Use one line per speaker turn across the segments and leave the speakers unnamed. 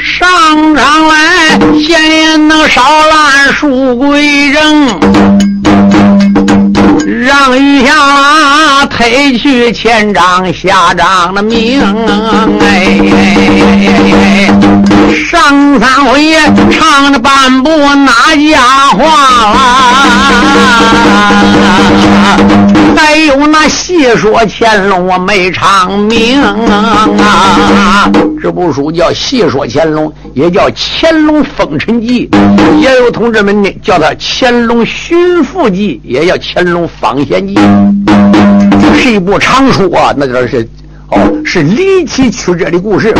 上场来，闲言能少烂书归扔。让玉香啊推去前章下章的名，哎，上三回唱的半部哪家话啦？还有那戏说乾隆我没唱明啊！这部书叫《戏说乾隆》，也叫《乾隆封尘记》，也有同志们呢叫它《乾隆寻父记》，也叫《乾隆访贤记》，是一部长书啊，那就是哦，是离奇曲折的故事。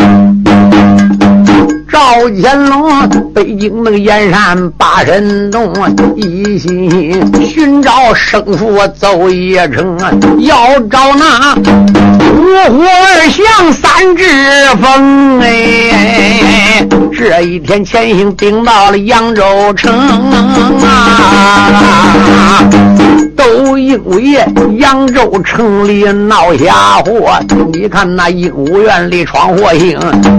赵乾隆北京那个燕山八神洞，一心寻找生父走邺城，要找那五虎二将三只峰。哎，这一天前行顶到了扬州城啊。都因为扬州城里闹瞎祸，你看那鹦鹉院里闯祸星，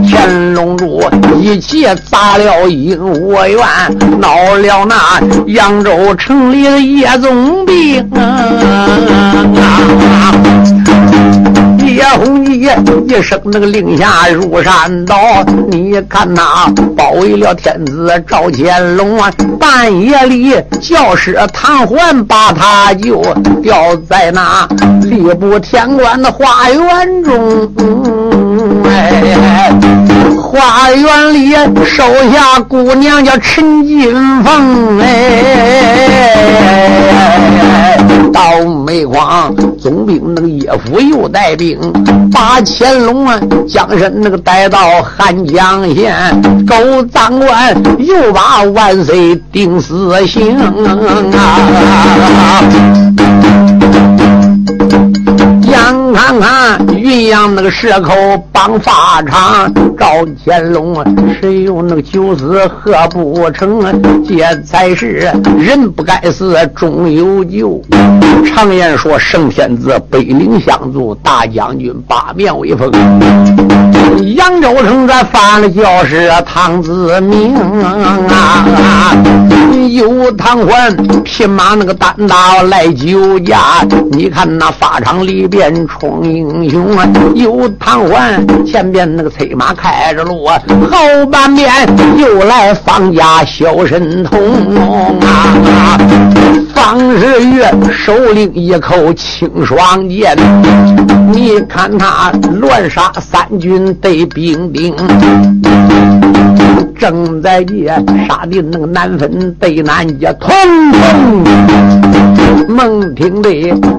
乾隆主一起砸了鹦鹉院，闹了那扬州城里的夜总兵。叶红衣一声那个令下入山道，你看那保卫了天子赵乾隆啊！半夜里教师唐桓把他就，吊在那吏部天官的花园中。哎，花园里收下姑娘叫陈金凤。哎，到煤矿总兵那个叶府又带兵。把乾隆啊，将身那个带到汉江县，狗赃官又把万岁定死刑啊！看看云阳那个蛇口绑法场，赵乾隆啊，谁有那个酒死喝不成啊？这才是人不该死，终有救。常言说，圣天子北陵相助，大将军八面威风。扬州城咱犯了教师唐子明啊，有唐官匹马那个单刀来救驾，你看那法场里边冲英雄啊，有唐官前边那个催马开着路啊，后半边又来方家小神童啊，方世玉手领一口青霜剑，你看他乱杀三军。对兵丁正在这杀的那个难分对难解，通通猛听的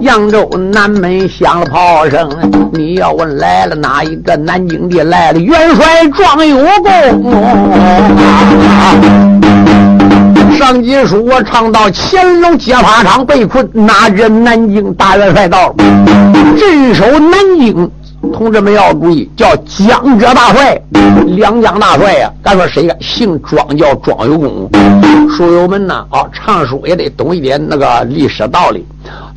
扬州南门响了炮声。你要问来了哪一个南京的来了元帅壮有功。上集书我唱到乾隆揭发场被困，哪知南京大元帅到，镇守南京。同志们要注意，叫江浙大帅，两江大帅呀。咱说谁呀？姓庄，叫庄有功。书友们呢？啊，唱书也得懂一点那个历史道理。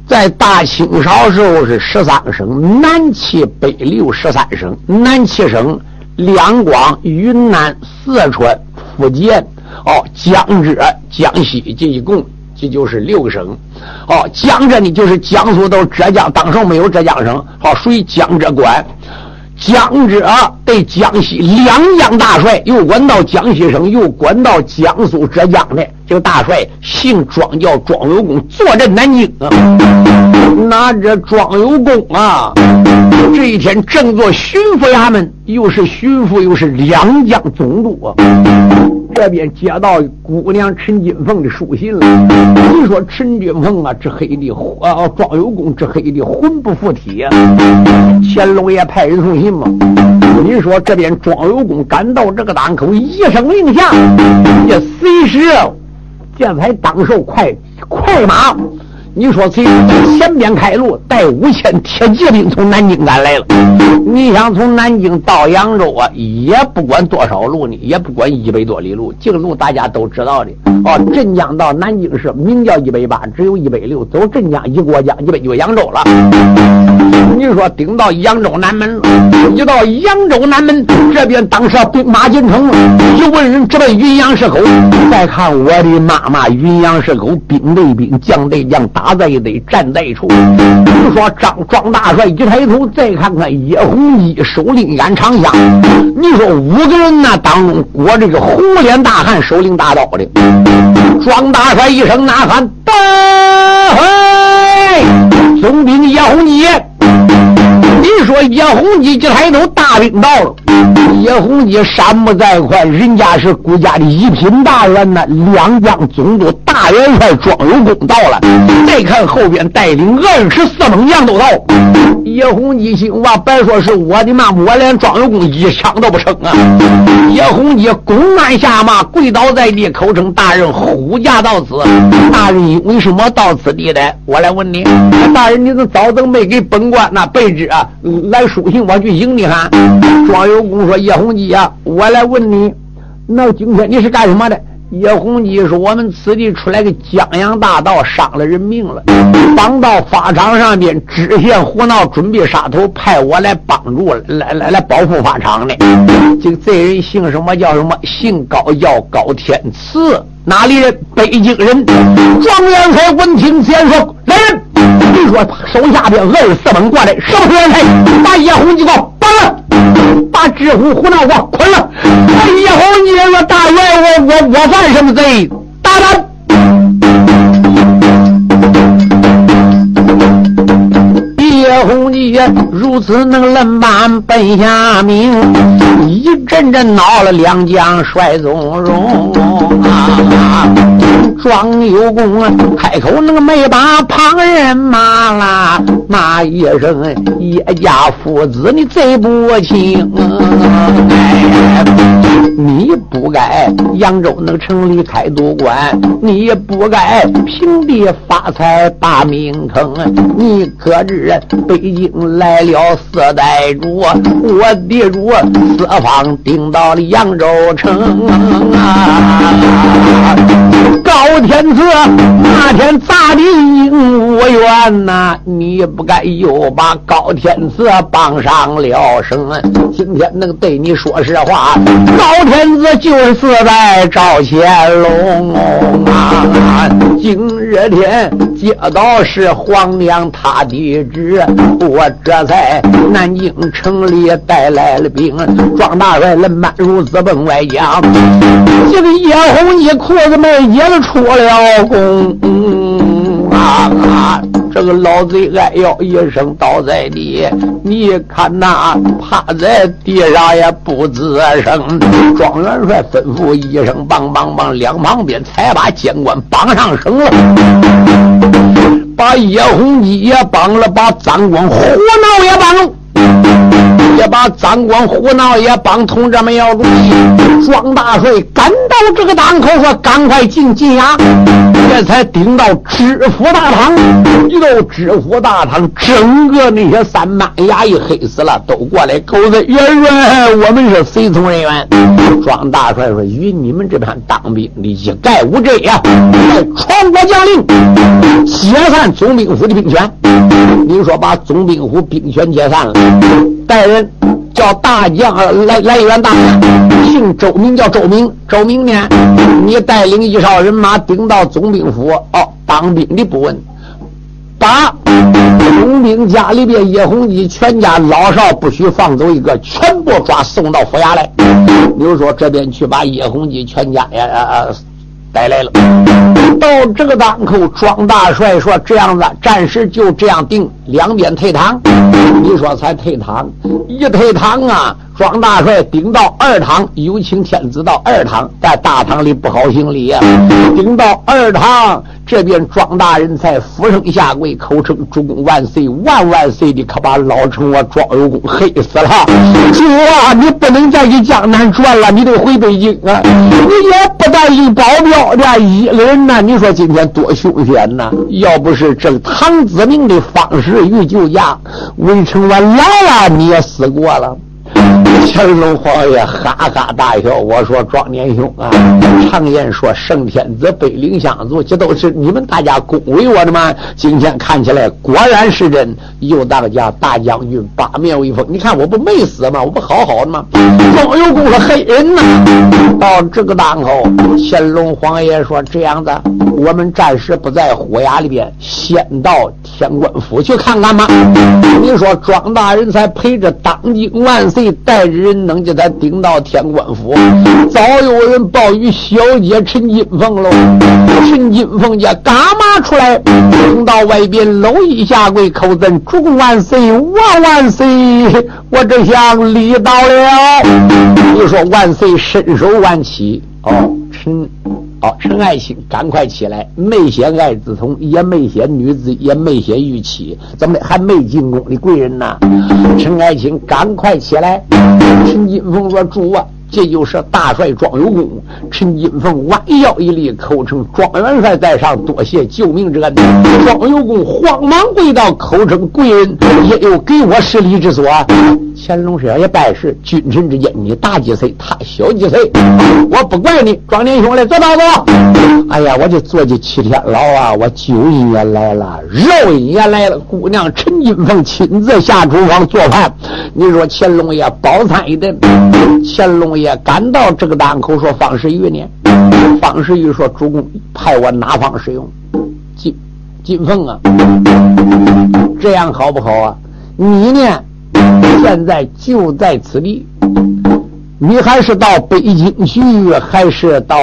在大清朝时候是十三省，南七北六十三省，南七省两广、云南、四川、福建，哦，江浙、江西这一共。这就是六个省，哦，江浙呢就是江苏到浙江，当时没有浙江省，好属于江浙管。江浙对江西两江大帅，又管到江西省，又管到江苏、浙江的这个大帅，姓庄，叫庄有功，坐镇南京啊。那这庄有功啊，这一天正做巡抚衙门，又是巡抚，又是两江总督啊。这边接到姑娘陈金凤的书信了。你说陈金凤啊，这黑的啊，庄有功这黑的魂不附体啊。乾隆爷派人送信嘛。你说这边庄有功赶到这个档口，一声令下，也随时这才当受快快马。你说谁前边开路，带五千铁骑兵从南京赶来了？你想从南京到扬州啊，也不管多少路呢，也不管一百多里路。这个路大家都知道的哦。镇江到南京市名叫一百八，只有一百六。走镇江一过江，一百就扬州了。你说顶到扬州南门了，一到扬州南门这边，当时兵马进城了，一问人直奔云阳市口。再看我的妈妈，云阳市口兵对兵，将对将，打打在一堆，站在一处。你说张庄大帅一抬头，再看看叶洪基手拎杆长枪，你说五个人呢当中裹着个红脸大汉，手拎大刀的。庄大帅一声呐喊：“大嘿！”总兵叶洪基。你说叶洪基一抬头，大兵到了。叶洪基山不在快，人家是国家的一品大员呐。两江总督大元帅庄有功到了。再看后边带领二十四猛将都到。叶洪基心哇，别说是我的妈，我连庄有功一枪都不成啊！叶洪基弓鞍下马，跪倒在地，口称大人呼驾到此。大人为什么到此地来？我来问你，大人，你这早怎没给本官那备旨啊？来书信，我去迎你哈。庄有功说：“叶洪基呀，我来问你，那今天你是干什么的？”叶洪基说：“我们此地出来个江洋大盗，伤了人命了，绑到法场上边，知县胡闹，准备杀头，派我来帮助，来来来保护法场的。这个罪人姓什么？叫什么？姓高，叫高天赐，哪里人？北京人。”状元才闻听，先说：“！”你说手下边二十四猛过来，什么元帅？把叶洪基给我绑了，把知府胡闹给我捆了。叶洪基说：“大元，我我我犯什么罪？大胆！”叶洪基如此能冷板奔下命，一阵阵恼了两将帅宗荣啊。庄有功啊，开口那个没把旁人骂啦，骂一声叶家父子你贼不轻，哎，你不该扬州那个城里开赌馆，你不该平地发财把名坑，你可知北京来了四代主，我的主四方顶到了扬州城啊，高。高天赐那天砸的鹦鹉园呐，你不该又把高天赐绑上了身。今天能对你说实话，高天赐就是在赵乾隆啊。今日天接到是皇娘他的旨，我这才南京城里带来了兵。庄大帅人满如此奔外江，这个叶红衣裤子没解了出。我了功啊啊！这个老贼哎呦一声倒在地，你看那趴在地上也不吱声。庄元帅吩咐一声，梆梆梆，两旁边才把监官绑上绳了，把叶洪基也绑了，把张光胡闹也绑了。也把张光胡闹也帮同志们要注意。庄大帅赶到这个档口，说：“赶快进进衙。”这才顶到知府大堂。一到知府大堂，整个那些三班衙役黑死了，都过来狗子员员，我们是随从人员。庄大帅说：“与你们这边当兵的一概无罪呀！传国将令，解散总兵府的兵权。你说把总兵府兵权解散了？”带人叫大将来来员大将，姓周，名叫周明。周明呢，你带领一哨人马顶到总兵府，哦，当兵的不问，把总兵家里边叶洪基全家老少不许放走一个，全部抓送到府衙来。比如说这边去把叶洪基全家呀啊带来了。到这个当口，庄大帅说：“这样子，暂时就这样定，两边退堂。”你说才退堂，一退堂啊！庄大帅顶到二堂，有请天子到二堂，在大堂里不好行礼呀。顶到二堂，这边庄大人才俯身下跪，口称“主公万岁，万万岁”的，可把老臣我庄有功黑死了。主啊，你不能再去江南转了，你得回北京啊！你也不带一保镖的一人呐，你说今天多凶险呐！要不是这唐子明的方式与救驾，微臣我来了，你也死过了。乾隆皇爷哈哈大笑，我说庄年兄啊，常言说圣天子北领相助，这都是你们大家恭维我的吗？今天看起来果然是真。又当家大将军八面威风，你看我不没死吗？我不好好的吗？庄有功是黑人呐！到这个当口，乾隆皇爷说这样子，我们暂时不在虎牙里边，先到天官府去看看吧。你说庄大人才陪着当今万岁，带着人能叫他顶到天官府。早有人报与小姐陈金凤喽。陈金凤家干嘛出来？冲到外边搂一下跪，叩赠主公万岁，万万岁！我这下礼到了。你说万岁伸手挽起哦，陈哦陈爱卿，赶快起来！没写爱子从，也没写女子，也没写玉妻，怎么的还没进宫的贵人呢？陈爱卿，赶快起来！陈金凤说：“主啊。”这就是大帅庄有功，陈金凤弯腰一立，口称庄元帅在上，多谢救命之恩。庄有功慌忙跪倒，口称贵人，也有给我施礼之所。乾隆少爷拜师，君臣之间，你大几岁，他小几岁，我不怪你。庄年兄来，坐到坐。哎呀，我就坐进七天牢啊！我酒瘾也来了，肉瘾也来了。姑娘陈金凤亲自下厨房做饭，你说乾隆爷饱餐一顿。乾隆爷赶到这个档口，说方世玉呢？方世玉说主公派我哪方使用？金金凤啊，这样好不好啊？你呢？现在就在此地，你还是到北京去，还是到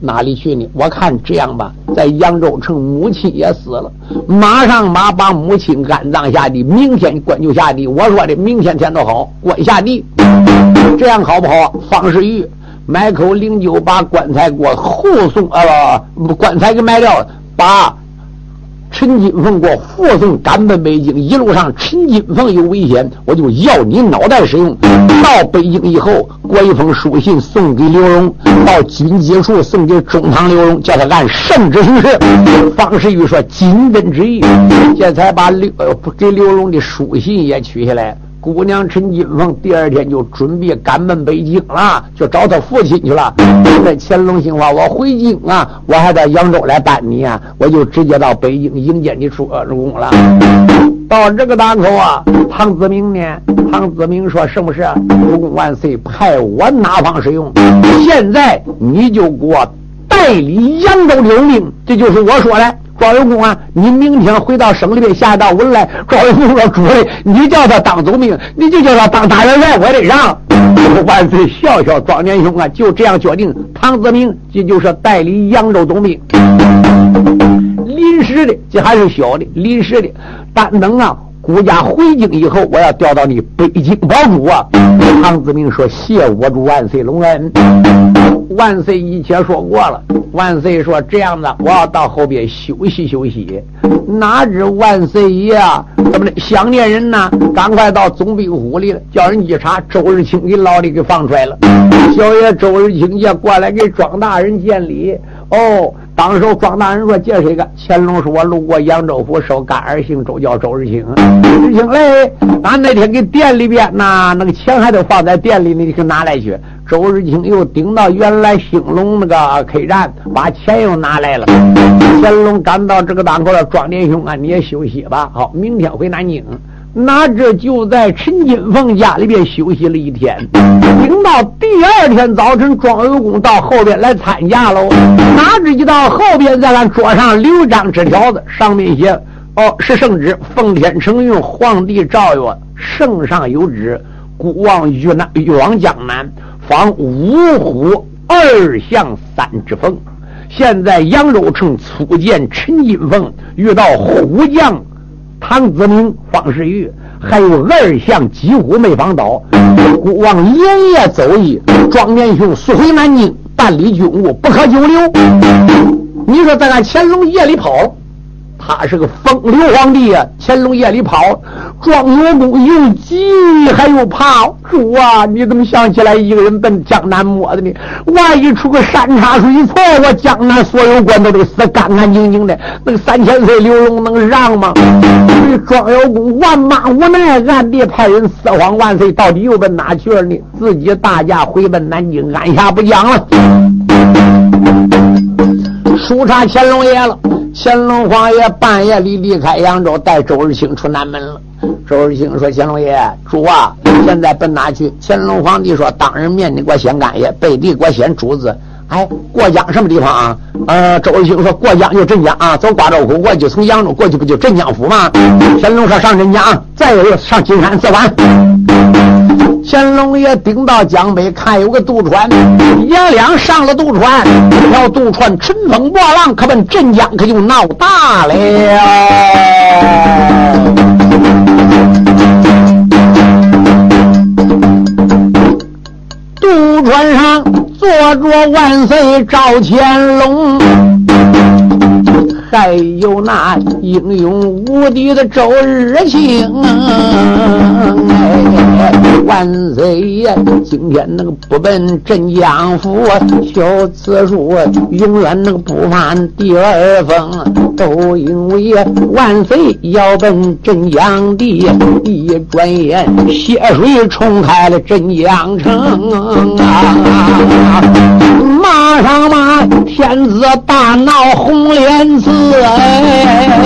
哪里去呢？我看这样吧，在扬州城，母亲也死了，马上马把母亲安葬下地，明天官就下地。我说的明天天都好，官下地，这样好不好？方世玉买口灵酒，把棺材给我护送呃，棺材给埋掉了，把。陈金凤给我护送赶奔北京，一路上陈金凤有危险，我就要你脑袋使用。到北京以后，过一封书信送给刘荣，到军机处送给中堂刘荣，叫他按圣旨行事。方世玉说：“金根之意。”这才把刘呃给刘荣的书信也取下来。姑娘陈金凤第二天就准备赶奔北京了，就找他父亲去了。那乾隆心话，我回京啊，我还在扬州来办你啊，我就直接到北京迎接你出宫了。到这个档口啊，唐子明呢？唐子明说什么事？主公万岁，派我哪方使用？现在你就给我代理扬州留命，这就是我说的。赵有功啊，你明天回到省里边下一道文来。赵有功说：“主任，你叫他当总兵，你就叫他当大元帅，我得让。”万岁，笑笑，庄年兄啊，就这样决定。唐子明这就是代理扬州总兵，临时的，这还是小的，临时的。但能啊，孤家回京以后，我要调到你北京保主啊。唐子明说：“谢我主万岁隆恩。”万岁，一切说过了。万岁说：“这样子，我要到后边休息休息。”哪知万岁爷啊怎么的想念人呢？赶快到总兵府里了，叫人一查，周日清给老李给放出来了。小爷周日清也过来给庄大人见礼。哦，当时庄大人说：“借谁个？”乾隆说：“我路过扬州府，收干儿姓周，叫周日清。日清嘞，俺那天给店里边那，那个钱还得放在店里，你去拿来去。”周日清又顶到原来兴隆那个 K 站，把钱又拿来了。乾隆赶到这个档口了，庄连兄啊，你也休息吧。好，明天回南京。哪知就在陈金凤家里边休息了一天，等到第二天早晨，庄有功到后边来参加喽。哪知一到后边，在俺桌上留张纸条子，上面写：“哦，是圣旨，奉天承运，皇帝诏曰：圣上有旨，孤王欲南，欲往江南。”方五虎二象三只凤，现在扬州城初见陈金凤，遇到虎将唐子明、方世玉，还有二项几乎没防到。孤王连夜走一庄年兄速回南京办理军务，不可久留。你说在俺乾隆夜里跑，他是个风流皇帝啊！乾隆夜里跑，庄有功又急还又怕，主啊，你怎么想起来一个人奔江南摸的呢？万一出个山差水错，我江南所有官都得死干干净净的。那个三千岁刘荣能让吗？庄有功万马无奈，暗地派人四皇万岁，到底又奔哪去了呢？自己大驾回奔南京，按下不讲了。书查乾隆爷了，乾隆皇爷半夜里离开扬州，带周日清出南门了。周日清说：“乾隆爷，主啊，现在奔哪去？”乾隆皇帝说：“当人面的给我掀干爷，背地给我掀主子。哎，过江什么地方啊？呃，周日清说：“过江就镇江啊，走瓜州口过去，从扬州过去不就镇江府吗？”乾隆说：“上镇江，再有上金山四环。”乾隆爷顶到江北，看有个渡船，爷俩上了渡船，这条渡船乘风破浪，可奔镇江，可就闹大了。渡船上坐着万岁赵乾隆，还有那英勇无敌的周日清。万岁爷，今天那个不奔镇江府，小次数永远那个不犯第二封，都因为万岁要奔镇江地，一转眼血水冲开了镇江城啊！马上马，天子大闹红莲寺， 아, 아, 아.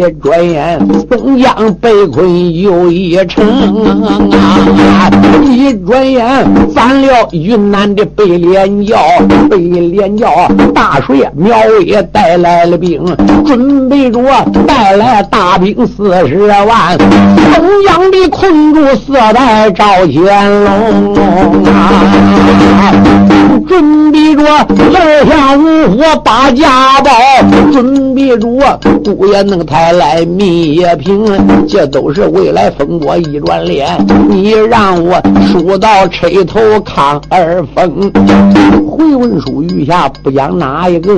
一转眼宋江被困又一城啊！一转眼翻了云南的北连教，北连教大水苗也带来了兵，准备着带来大兵四十万，宋江的困住四代赵乾隆啊！准备着二下五火把家宝，准备着姑爷能抬来灭平，这都是未来风波一转脸。你让我输到吹头抗二风，回文书余下不讲哪一个，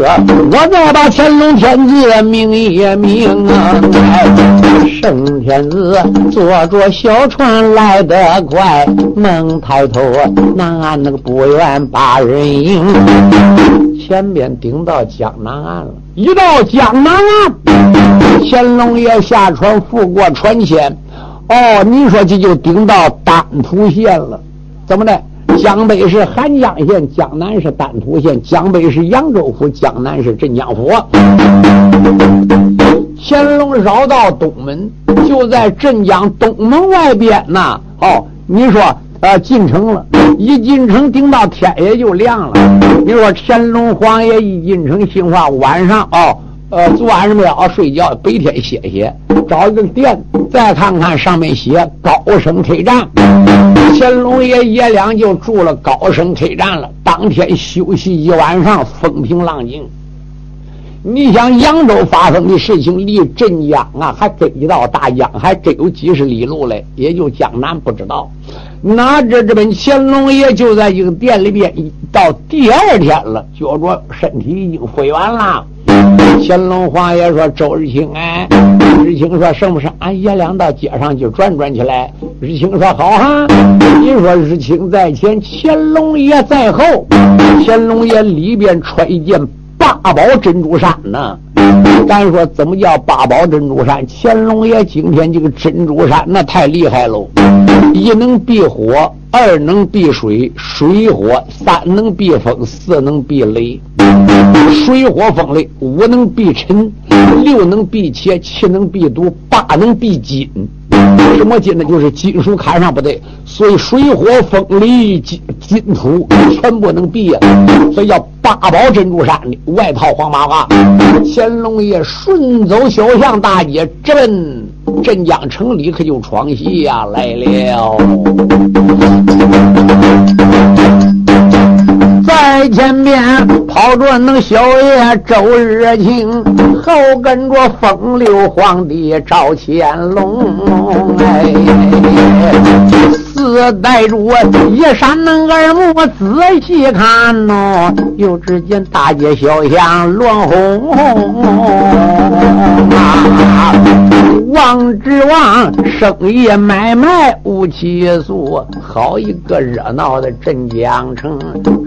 我再把乾隆天子命也命啊！圣天子坐着小船来得快，猛抬头南岸那个不远把人迎，前边顶到江南岸了。一到江南岸，乾隆爷下船扶过船前，哦，你说这就顶到丹徒县了。怎么的？江北是韩江县，江南是丹徒县；江北是扬州府，江南是镇江府。乾隆绕到东门，就在镇江东门外边呐。哦，你说。啊，进城了，一进城顶到天也就亮了。你说乾隆皇爷一进城，兴话晚上哦，呃，昨晚上没有睡觉，白天歇歇，找一个店，再看看上面写高升客栈。乾隆爷爷俩就住了高升客栈了。当天休息一晚上，风平浪静。你想扬州发生的事情，离镇江啊，还跟一道大江，还真有几十里路嘞，也就江南不知道。拿着这本乾隆爷就在一个店里边，到第二天了，觉着身体已经复原了。乾隆皇爷说：“周日清，哎，日清说，什么事？俺爷俩到街上去转转去来。”日清说：“好哈。”你说日清在前，乾隆爷在后。乾隆爷里边穿一件八宝珍珠衫呢。咱说怎么叫八宝珍珠衫？乾隆爷今天这个珍珠衫那太厉害喽。一能避火，二能避水，水火三能避风，四能避雷。水火风雷，五能避尘，六能避邪，七能避毒，八能避金。什么金呢？就是金属看上不对，所以水火风雷金金土全部能避呀。所以叫八宝珍珠衫的外套黄麻花。乾隆爷顺走小巷大街，直奔。镇江城里可就闯戏呀来了，在前面跑着那小爷周日清，后跟着风流皇帝赵乾隆，哎，四带着我一扇那耳目仔细看喏，又只见大街小巷乱哄哄啊。王之王生意买卖无起诉，好一个热闹的镇江城。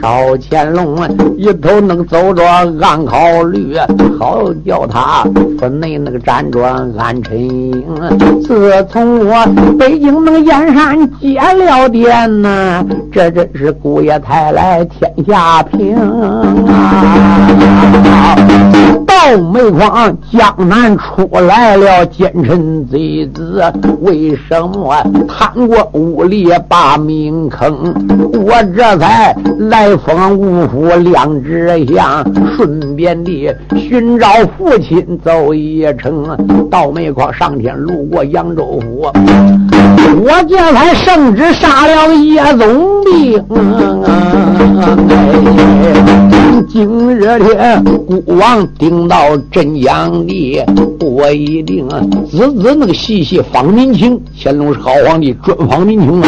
赵乾隆一头能走着暗考虑，好叫他分内那个辗转安沉营。自从我北京那个燕山接了店呐，这真是姑爷抬来天下平啊！到煤矿江南出来了奸臣贼子，为什么贪过屋里把命坑？我这才来封五府两只相，顺便的寻找父亲走一程。到煤矿上天路过扬州府，我这才圣旨杀了叶总兵。今日天孤王顶到镇阳地，我一定仔仔那个细细访民情。乾隆是好皇帝，专访民情啊！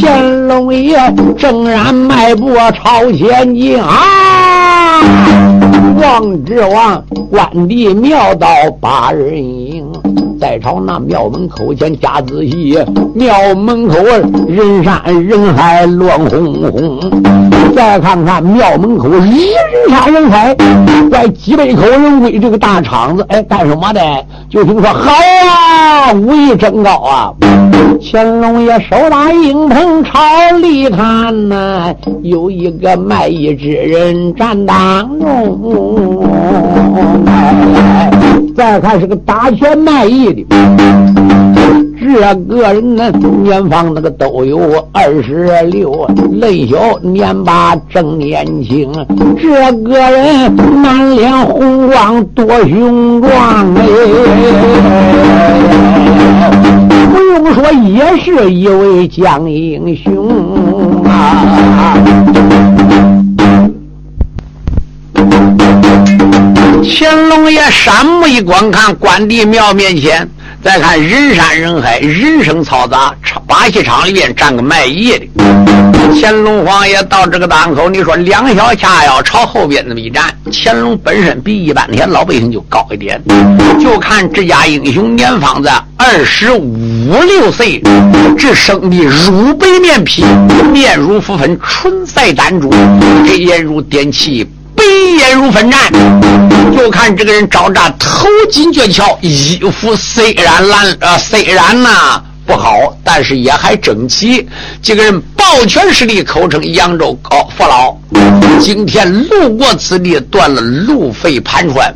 乾隆爷正然迈步朝前进啊！王之王关帝庙到八人营。在朝那庙门口前加仔细，庙门口人山人海乱哄哄。再看看庙门口人山人海，怪几百口人围这个大场子，哎，干什么的？就听说好啊，武艺真高啊！乾隆爷手拿鹰棚朝里看呐，有一个卖艺之人站当中。再看是个打拳卖艺这个人呢年方那个都有二十六，嫩小年八正年轻。这个人满脸红光多雄壮哎，不用说也是一位将英雄啊。乾隆爷山目一观看，关帝庙面前，再看人山人海，人声嘈杂，把戏场里面站个卖艺的。乾隆皇爷到这个档口，你说两小恰要朝后边那么一站，乾隆本身比一般天老百姓就高一点，就看这家英雄年方子二十五六岁，这生的乳白面皮，面如浮粉，唇赛丹珠，黑眼如点漆。黑眼如粉战，就看这个人招扎头巾卷翘，衣服虽然烂呃虽然呐不好，但是也还整齐。这个人抱拳施礼，口称扬州高父老。今天路过此地，断了路费盘川，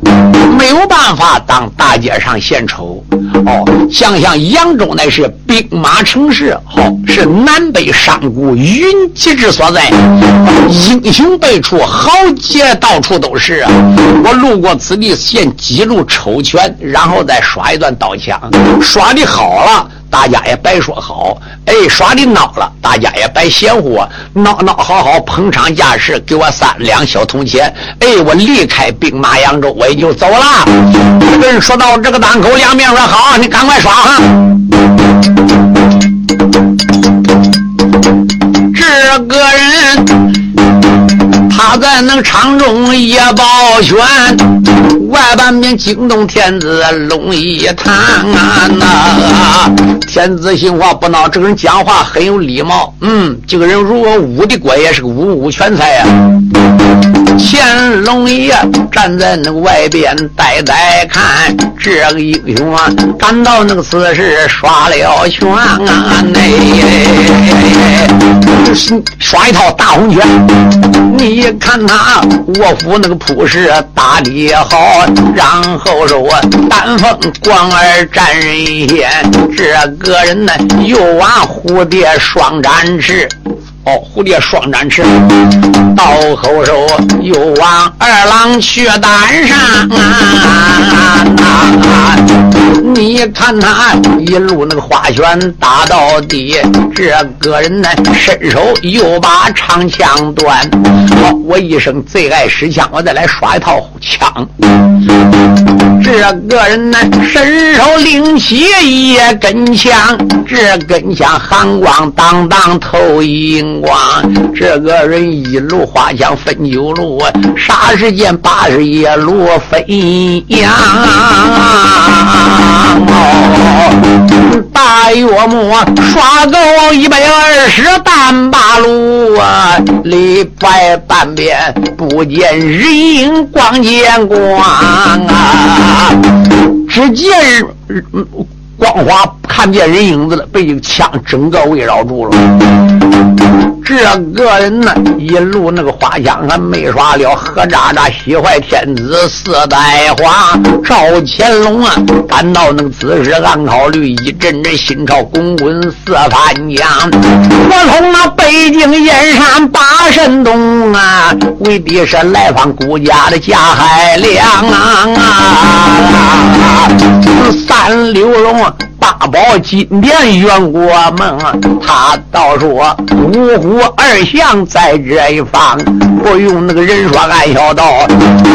没有办法当大街上献丑。哦，想想扬州乃是兵马城市，好是南北商贾云集之所在，英雄辈出，豪杰到处都是啊！我路过此地，先几路抽拳，然后再耍一段刀枪，耍的好了。大家也白说好，哎，耍的孬了，大家也白嫌乎我，孬孬好好捧场架势，给我三两小铜钱，哎，我离开兵马扬州，我也就走了。人说到这个档口，两面说好，你赶快耍哈。这个人他在那场中也抱拳。外半边惊动天子龙一谈啊呐，天子心话不孬，这个人讲话很有礼貌。嗯，这个人如果武的国也是个武武全才呀。乾隆爷站在那个外边呆呆看，这个英雄啊，赶到那个此时耍了拳啊，那耍一套大红拳。你看他卧虎那个扑势打的好。然后说，丹凤光儿战人仙，这个人呢又玩蝴蝶双展翅。哦，蝴蝶双展翅，刀口手又往二郎去单上啊！你看他一路那个花拳打到底，这个人呢伸手又把长枪断。好，我一生最爱使枪，我再来耍一套枪。这个人呢伸手拎起一根枪，这根枪寒光当当透影。光，这个人一路花枪分九路，霎时间八十一路分阳。大把月末刷够一百二十单八路啊，里外半边不见人影，光见光啊，只见光华看见人影子了，被枪整个围绕住了。这个人呢，一路那个花枪还没耍了，何渣渣喜坏天子四代皇赵乾隆啊，感到那个此时暗考虑一阵阵心潮滚滚似翻江。我从那北京燕山八神洞啊，为的是来访孤家的贾海良啊，三六龙。八宝金殿圆过梦，他倒说五虎二相在这一方，不用那个人说，俺晓得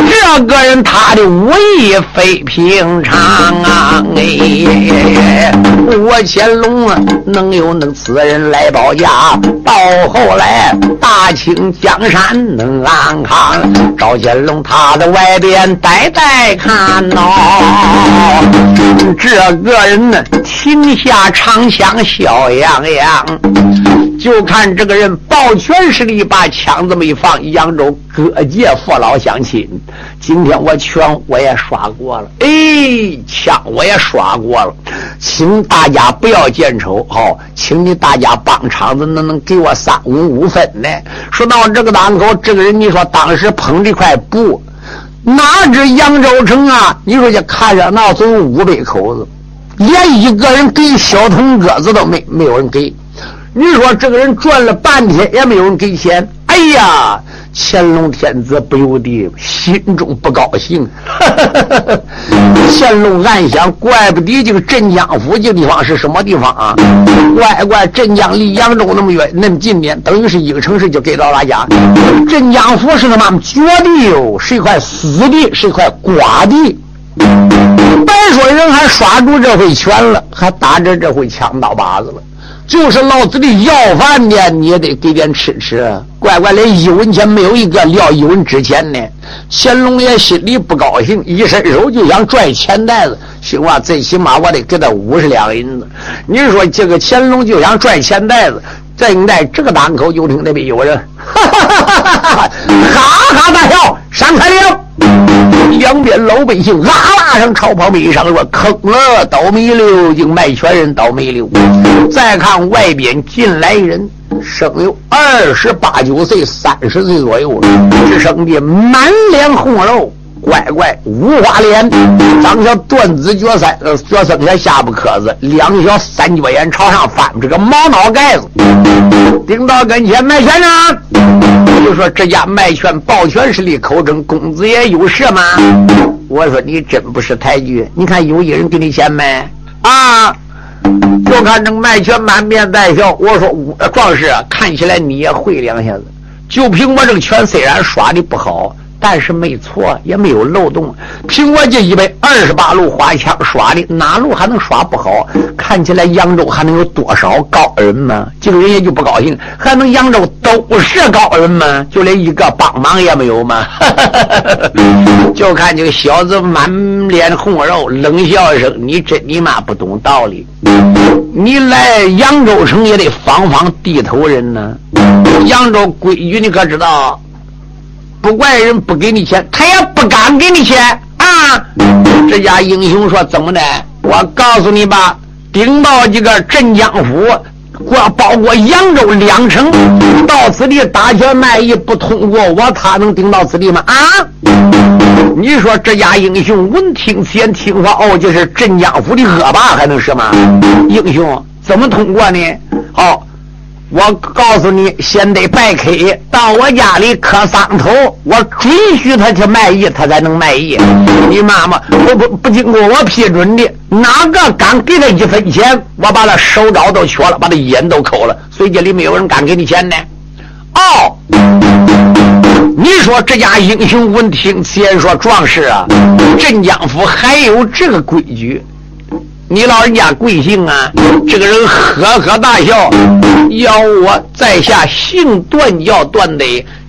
这个人他的武艺非平常啊！哎，我乾隆啊，能有那此人来保驾，到后来大清江山能安康。赵乾隆他在外边呆呆看呐，这个人呢？停下长枪，笑洋洋，就看这个人抱拳施礼，把枪这么一放。扬州各界父老乡亲，今天我拳我也耍过了，哎，枪我也耍过了，请大家不要见丑，好，请你大家帮场子，能能给我三五五分呢？说到这个档口，这个人你说当时捧这块布，哪知扬州城啊？你说这看热闹，总有五百口子。连一个人给小童鸽子都没没有人给，你说这个人转了半天也没有人给钱。哎呀，乾隆天子不由得心中不高兴。乾隆暗想：怪不得这个镇江府这地方是什么地方啊？乖乖，镇江离扬州那么远，那么近点，等于是一个城市就给到大家。镇江府是他妈绝地哟，是一块死地，是一块瓜地。别说人还耍住这回拳了，还打着这回枪刀把子了。就是老子的要饭的，你也得给点吃吃。乖乖，连一文钱没有一个撂一文值钱呢。乾隆爷心里不高兴，一伸手就想拽钱袋子。行吧，最起码我得给他五十两银子。你说这个乾隆就想拽钱袋子，正在这个档口，就听那边有人 哈哈哈哈哈哈哈大笑，闪开了。两边老百姓啦啦声朝旁边一上说坑了，倒霉了，竟卖全人倒霉了。再看外边进来人，生有二十八九岁、三十岁左右，只生的满脸红肉。乖乖，五花脸，长小断子绝孙，呃，绝孙才下巴磕子，两小三角眼朝上翻，这个毛脑盖子，顶到跟前卖拳呢。就说这家卖拳抱拳是立口称公子爷有事吗？我说你真不识抬举，你看有一人给你钱没？啊，就看这卖拳满面带笑。我说壮士，看起来你也会两下子，就凭我这个拳，虽然耍的不好。但是没错，也没有漏洞。凭我这一百二十八路花枪耍的，哪路还能耍不好？看起来扬州还能有多少高人吗？这个人也就不高兴，还能扬州都是高人吗？就连一个帮忙也没有吗？就看这个小子满脸红肉，冷笑一声：“你真你妈不懂道理！你来扬州城也得防防地头人呢。扬州规矩你可知道？”不怪人不给你钱，他也不敢给你钱啊！这家英雄说：“怎么的？我告诉你吧，顶到这个镇江府，过包括扬州两城，到此地打拳卖艺不通过我，他能顶到此地吗？啊！你说这家英雄闻听先，听说哦，这是镇江府的恶霸，还能是吗？英雄怎么通过呢？好。”我告诉你，先得拜客到我家里磕三头，我准许他去卖艺，他才能卖艺。你妈妈不不不经过我批准的，哪个敢给他一分钱，我把他手镯都缺了，把他眼都抠了。所以这里没有人敢给你钱呢。哦，你说这家英雄闻听此言，说壮士啊，镇江府还有这个规矩。你老人家贵姓啊？这个人呵呵大笑，要我在下姓段，叫段德，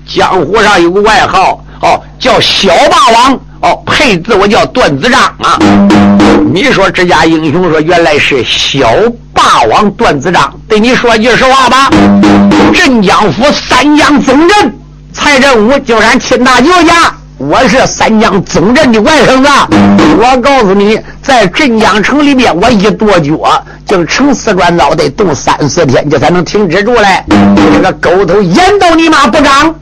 江湖上有个外号，哦，叫小霸王，哦，配字我叫段子章啊。你说这家英雄说原来是小霸王段子章，对你说句实话吧，镇江府三江总镇蔡振武就是俺亲大舅家。我是三江总镇的外甥子，我告诉你，在镇江城里面，我一跺脚，就成四转脑袋动三四天，这才能停止住来。这个狗头严到你妈不长，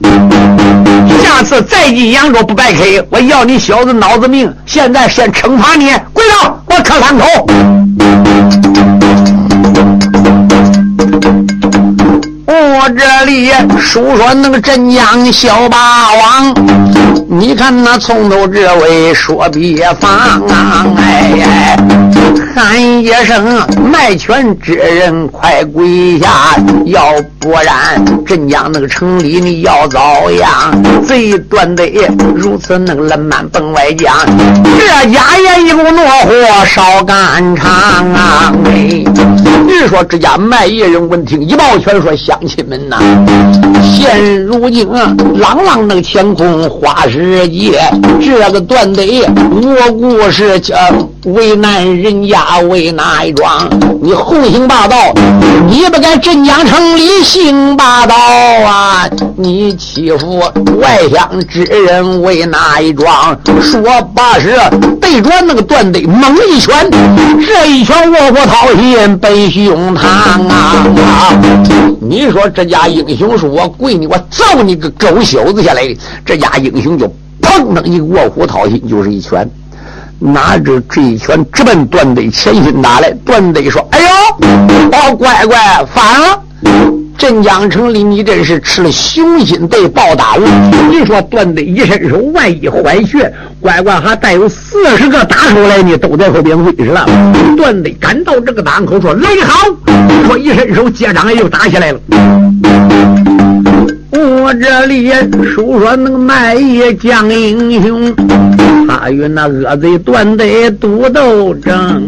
下次再进扬州不白开，我要你小子脑子命！现在先惩罚你，跪倒，我磕三口。这里述说那个镇江小霸王，你看那从头至尾说别放，哎，喊一声卖拳之人快跪下，要不然镇江那个城里你要遭殃。贼断得如此那个冷慢奔外江，这家也一股怒火烧肝肠啊！哎，你说这家卖艺人闻听一抱拳说乡亲们。呐，现如今朗朗那个天空花世界，这个断得我故事叫为难人家为哪一桩？你横行霸道，你不该镇江城里行霸道啊！你欺负外乡之人为哪一桩？说罢是对着那个断得猛一拳，这一拳卧虎掏心奔胸膛啊！你说这家英雄说：“我跪你，我揍你个狗小子下来！”这家英雄就砰的一个卧虎掏心，就是一拳，拿着这一拳直奔段队前心打来。段队说：“哎呦，哦，乖乖，反了！镇江城里你真是吃了雄心对豹胆了。你说段队一伸手，万一坏血，乖乖还带有四十个打手来呢，都在后边围着了。段队赶到这个档口，说：‘来好！’说一伸手，接掌也就打起来了。”我这里述说那个卖艺将英雄，他与那恶贼断得赌斗争，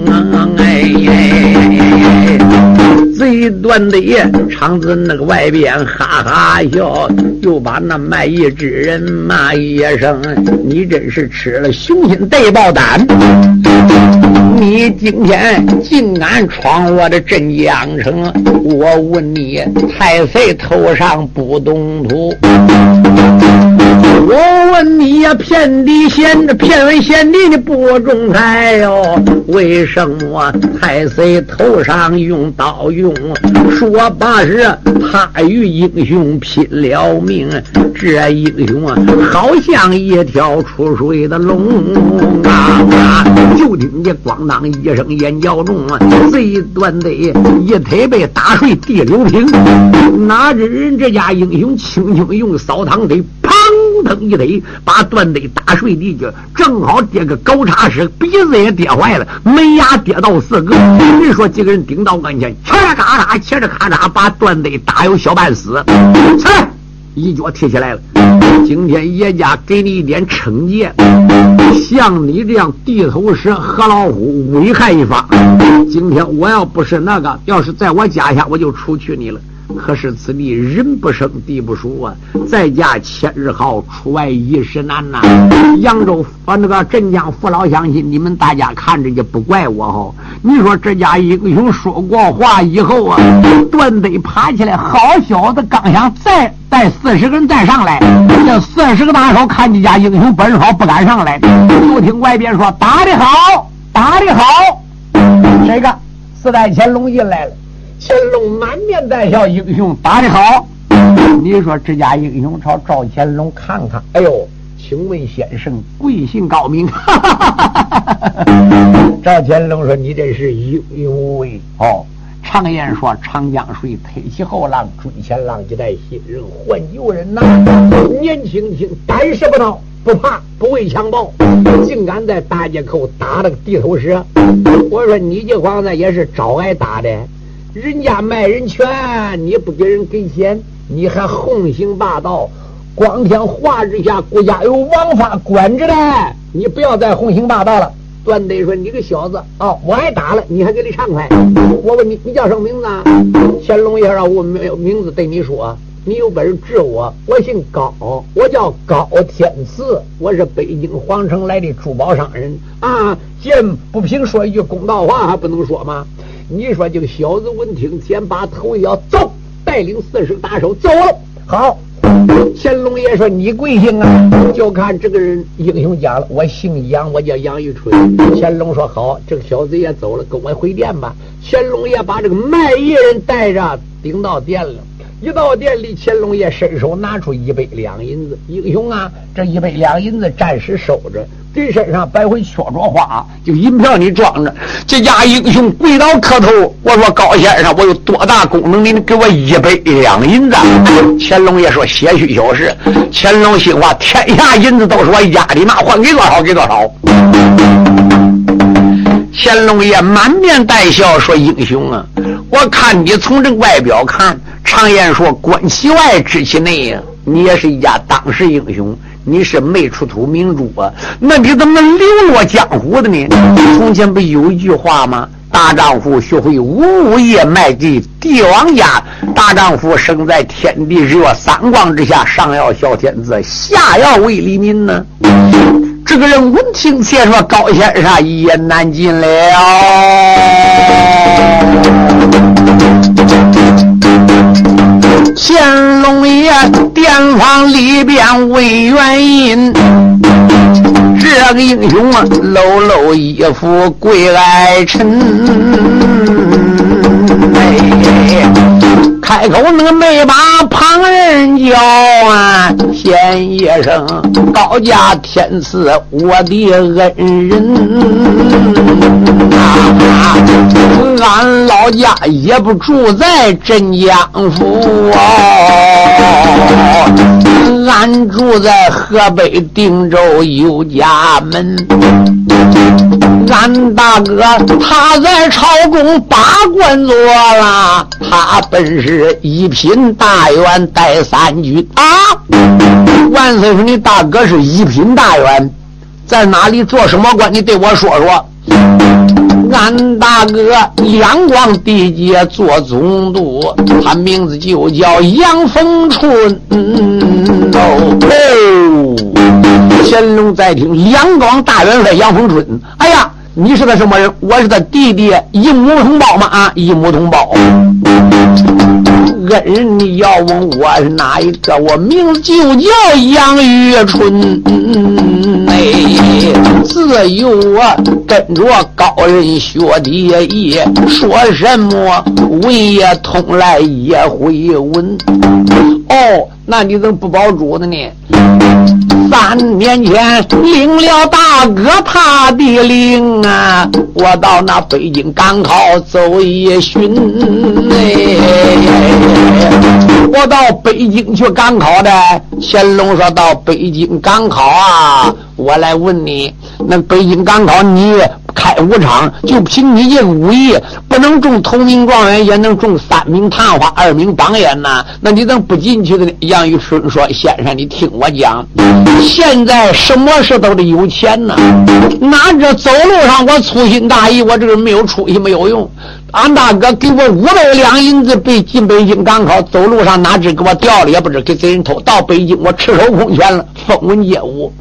哎，贼断得场子那个外边哈哈笑，又把那卖艺之人骂一声：“你真是吃了雄心大豹胆！你今天竟敢闯我的镇江城！我问你，太岁头上不动土？”我问你呀，遍地贤骗问贤弟你不中财哟？为什么太岁头上用刀用？说罢是他与英雄拼了命，这英雄啊，好像一条出水的龙啊！就听见咣当一声眼角中，贼端的一腿被打碎地流平。哪知人这家英雄轻轻用扫堂腿，啪腾一腿把段队打碎地去，正好跌个狗叉式，鼻子也跌坏了，门牙跌到四个。你说几个人顶到跟前，切着咔嚓，切着咔嚓，把段队打有小半死。起来，一脚踢起来了。今天叶家给你一点惩戒，像你这样地头蛇和老虎，危害一方。今天我要不是那个，要是在我家下，我就除去你了。可是此地人不生，地不熟啊！在家千日好，出外一时难呐。扬州把那个镇江父老乡亲，你们大家看着也不怪我哈。你说这家英雄说过话以后啊，断得爬起来，好小子刚想再带四十个人再上来，这四十个大手看这家英雄本事好，不敢上来。就听外边说打的好，打的好，这个四代乾隆进来了。乾隆满面带笑，英雄打得好。你说这家英雄朝赵乾隆看看，哎呦，请问先生贵姓高名？赵乾隆说：“你这是英勇无畏。”哦，常言说：“长江水推起后浪，追前浪即带新人换旧人呐。”年轻轻，胆识不孬，不怕，不畏强暴，竟敢在大街口打了个地头蛇。我说你这皇子也是招挨打的。人家卖人权，你不给人给钱，你还横行霸道，光天化日下，国家有王法管着的，你不要再横行霸道了。段得说：“你个小子啊，我挨打了，你还给你畅快？我问你，你叫什么名字？啊？乾隆爷让我没有名字对你说，你有本事治我。我姓高，我叫高天赐，我是北京皇城来的珠宝商人啊。见不平说一句公道话，还不能说吗？你说这个小子闻听，先把头一摇，走，带领四十大手走了。好。乾隆爷说：“你贵姓啊？就看这个人英雄讲了，我姓杨，我叫杨玉春。”乾隆说：“好，这个小子也走了，跟我回殿吧。”乾隆爷把这个卖艺人带着，顶到殿了。一到店里，乾隆爷伸手拿出一百两银子。英雄啊，这一百两银子暂时收着。这身上白回缺着花，就银票你装着。这家英雄跪倒磕头，我说高先生，我有多大功能？您给我一百两银子。乾隆爷说些许小事。乾隆心话：天下银子都是我压的，那还给多少给多少。乾隆爷满面带笑说：“英雄啊，我看你从这外表看，常言说观其外知其内呀，你也是一家当世英雄。”你是没出土明珠啊？那你怎么流落江湖的呢？从前不有一句话吗？大丈夫学会五五夜卖地帝王家。大丈夫生在天地日月三光之下，上要孝天子，下要为黎民呢。这个人闻听且说，高先生一言难尽了。乾隆爷殿房里边问原因，这个英雄啊，搂搂衣服跪来臣。开口那个没把旁人叫啊，先一声高家天赐我的恩人，俺老家也不住在镇江府哦，俺住在河北定州有家门。俺大哥他在朝中把官做了，他本是一品大员带三军啊。万岁说你大哥是一品大员，在哪里做什么官？你对我说说。俺大哥两广地界做总督，他名字就叫杨逢春。哦，乾隆在听两广大元帅杨逢春。哎呀！你是个什么人？我是他弟弟，一母同胞嘛啊，一母同胞。恩人，你要问我是哪一个？我名字就叫杨玉春。哎，自幼我跟着高人学的艺，说什么文也通来也会文。哦，那你怎么不保主的呢？三年前领了大哥他的令啊，我到那北京赶考走一巡哎，我到北京去赶考的。乾隆说到北京赶考啊，我来问你，那北京赶考你？开武场就凭你这武艺，不能中头名状元，也能中三名探花、二名榜眼呐。那你怎么不进去的呢？杨玉春说：“先生，你听我讲，现在什么事都得有钱呐。哪这走路上我粗心大意，我这个没有出息没有用。俺大哥给我五百两银子，被进北京赶考，走路上哪知给我掉了，也不知给贼人偷。到北京我赤手空拳了，风闻街舞。”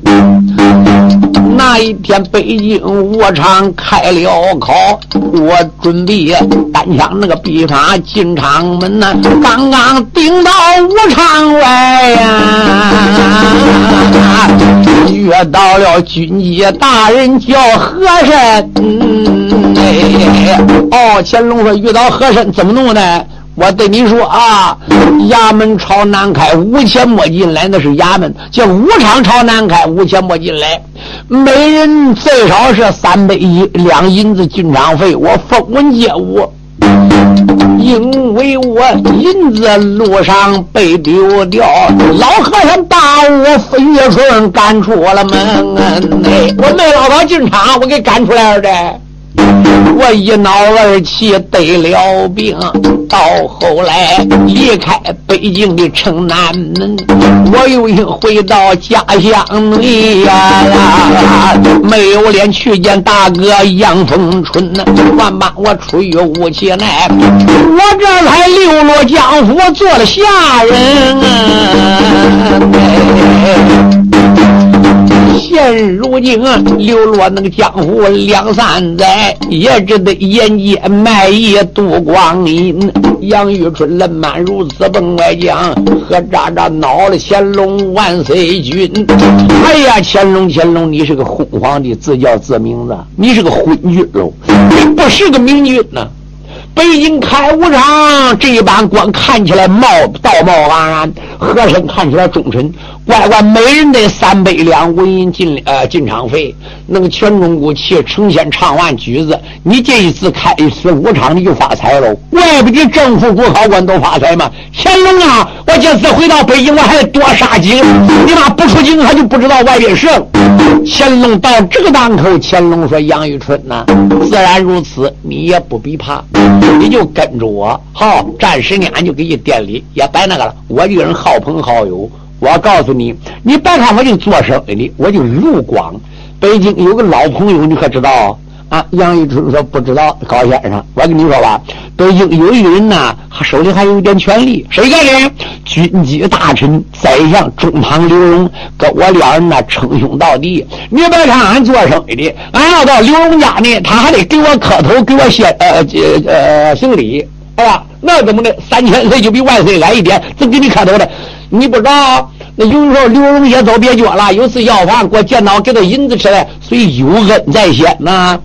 那一天，北京武场开了考，我准备单枪那个笔法进场门呐，刚刚顶到武场外呀，遇到了军机大人叫和珅。哎，哦，乾隆说遇到和珅怎么弄呢？我对你说啊，衙门朝南开，五钱莫进来，那是衙门；叫武场朝南开，五钱莫进来。每人最少是三百一两银子进场费，我分文接物。因为我银子路上被丢掉，老和尚把我分月春赶出我了门。哎，我没捞到进场，我给赶出来了的。我一恼而气得了病，到后来离开北京的城南门，我又回到家乡里呀，没有脸去见大哥杨凤春呐，万般我出于无其奈，我这才流落江湖做了下人啊。现如今流落那个江湖两三载，也只得沿街卖艺度光阴。杨玉春人满如此奔外江，喝喳喳恼了乾隆万岁君。哎呀，乾隆乾隆，你是个昏皇帝，自叫自名字，你是个昏君喽，你不是个明君呐。北京开武场这一班官看起来貌道貌岸然，和珅看起来忠臣。乖乖，每人得三百两纹银进呃进场费。那个全中国去成仙唱完曲子，你这一次开一次武场，你就发财喽。怪不得政府国考官都发财嘛。乾隆啊，我这次回到北京，我还得多杀几个。你妈不出京，他就不知道外边事。乾隆到这个档口，乾隆说：“杨玉春呐，自然如此，你也不必怕，你就跟着我。好，暂时呢，俺就给你店里也摆那个了。我这个人好朋好友。”我告诉你，你别看我就做生意的，我就路广。北京有个老朋友，你可知道啊？杨玉春说不知道。高先生，我跟你说吧，北京有一人呐，手里还有一点权力，谁干的？军机大臣、宰相中堂刘荣，跟我两人呢称兄道弟。你别看俺做生意的，俺要到刘荣家呢，他还得给我磕头，给我先呃呃呃行礼，好吧？那怎么的？三千岁就比万岁矮一点，怎给你磕头的？你不知道，那有时候刘荣也走别脚了。有次要饭，给我见到给他银子吃的，所以有恩在先呐。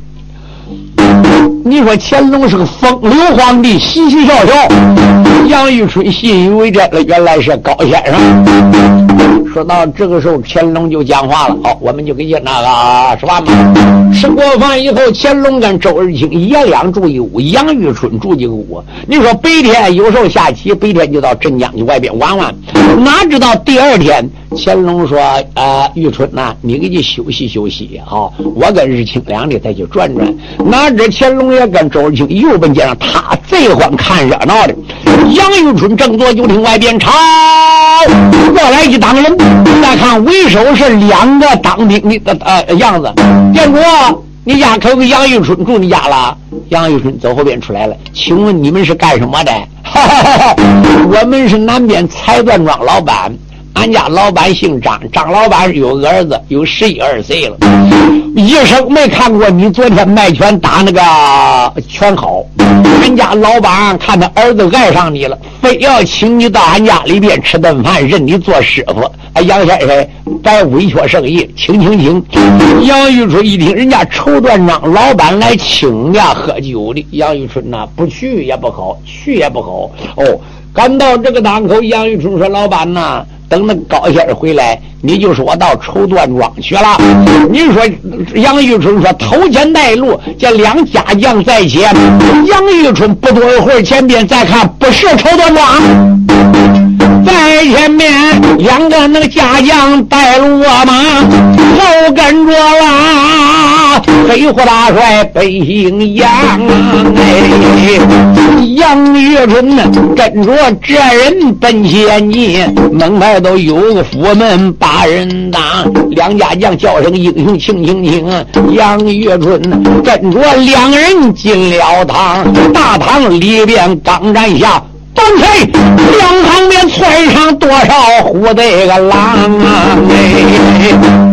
你说乾隆是个风流皇帝，嘻嘻笑笑。杨玉春信以为真了，原来是高先生。说到这个时候，乾隆就讲话了。好，我们就给你那个吃饭吧。吃过饭以后，乾隆跟周日清爷俩住一屋，杨玉春住一个屋。你说白天有时候下棋，白天就到镇江去外边玩玩。哪知道第二天，乾隆说：“啊，玉春呐，你给你休息休息，好，我跟日清两的再去转转。”哪知乾隆也跟周日清又奔街上，他最欢看热闹的。杨玉春正坐就听外边吵，过来一党人。再看为首是两个当兵的呃样子。建国，你家可有个杨玉春住你家了？杨玉春走后边出来了，请问你们是干什么的？哈哈哈哈我们是南边财缎庄老板。俺家老板姓张，张老板有个儿子，有十一二岁了，一生没看过你昨天卖拳打那个拳好。俺家老板看他儿子爱上你了，非要请你到俺家里边吃顿饭，认你做师傅。哎，杨先生，别委屈生意，请请请。杨玉春一听人家绸缎庄老板来请呀，喝酒的。杨玉春呐，不去也不好，去也不好。哦，赶到这个档口，杨玉春说：“老板呐。”等那高先生回来，你就说我到绸缎庄去了。你说杨玉春说头前带路，这两家将在前。杨玉春不多一会儿，前边再看不是绸缎庄，在前面两个那个家将带路啊马，后跟着啦。飞虎大帅北姓杨，哎，杨玉春呢跟着这人奔前进，门外都有个府门把人挡，两家将叫声英雄，请请请！杨玉春跟着两人进了堂，大堂里边刚站下。崩开，两旁边窜上多少虎的个狼啊！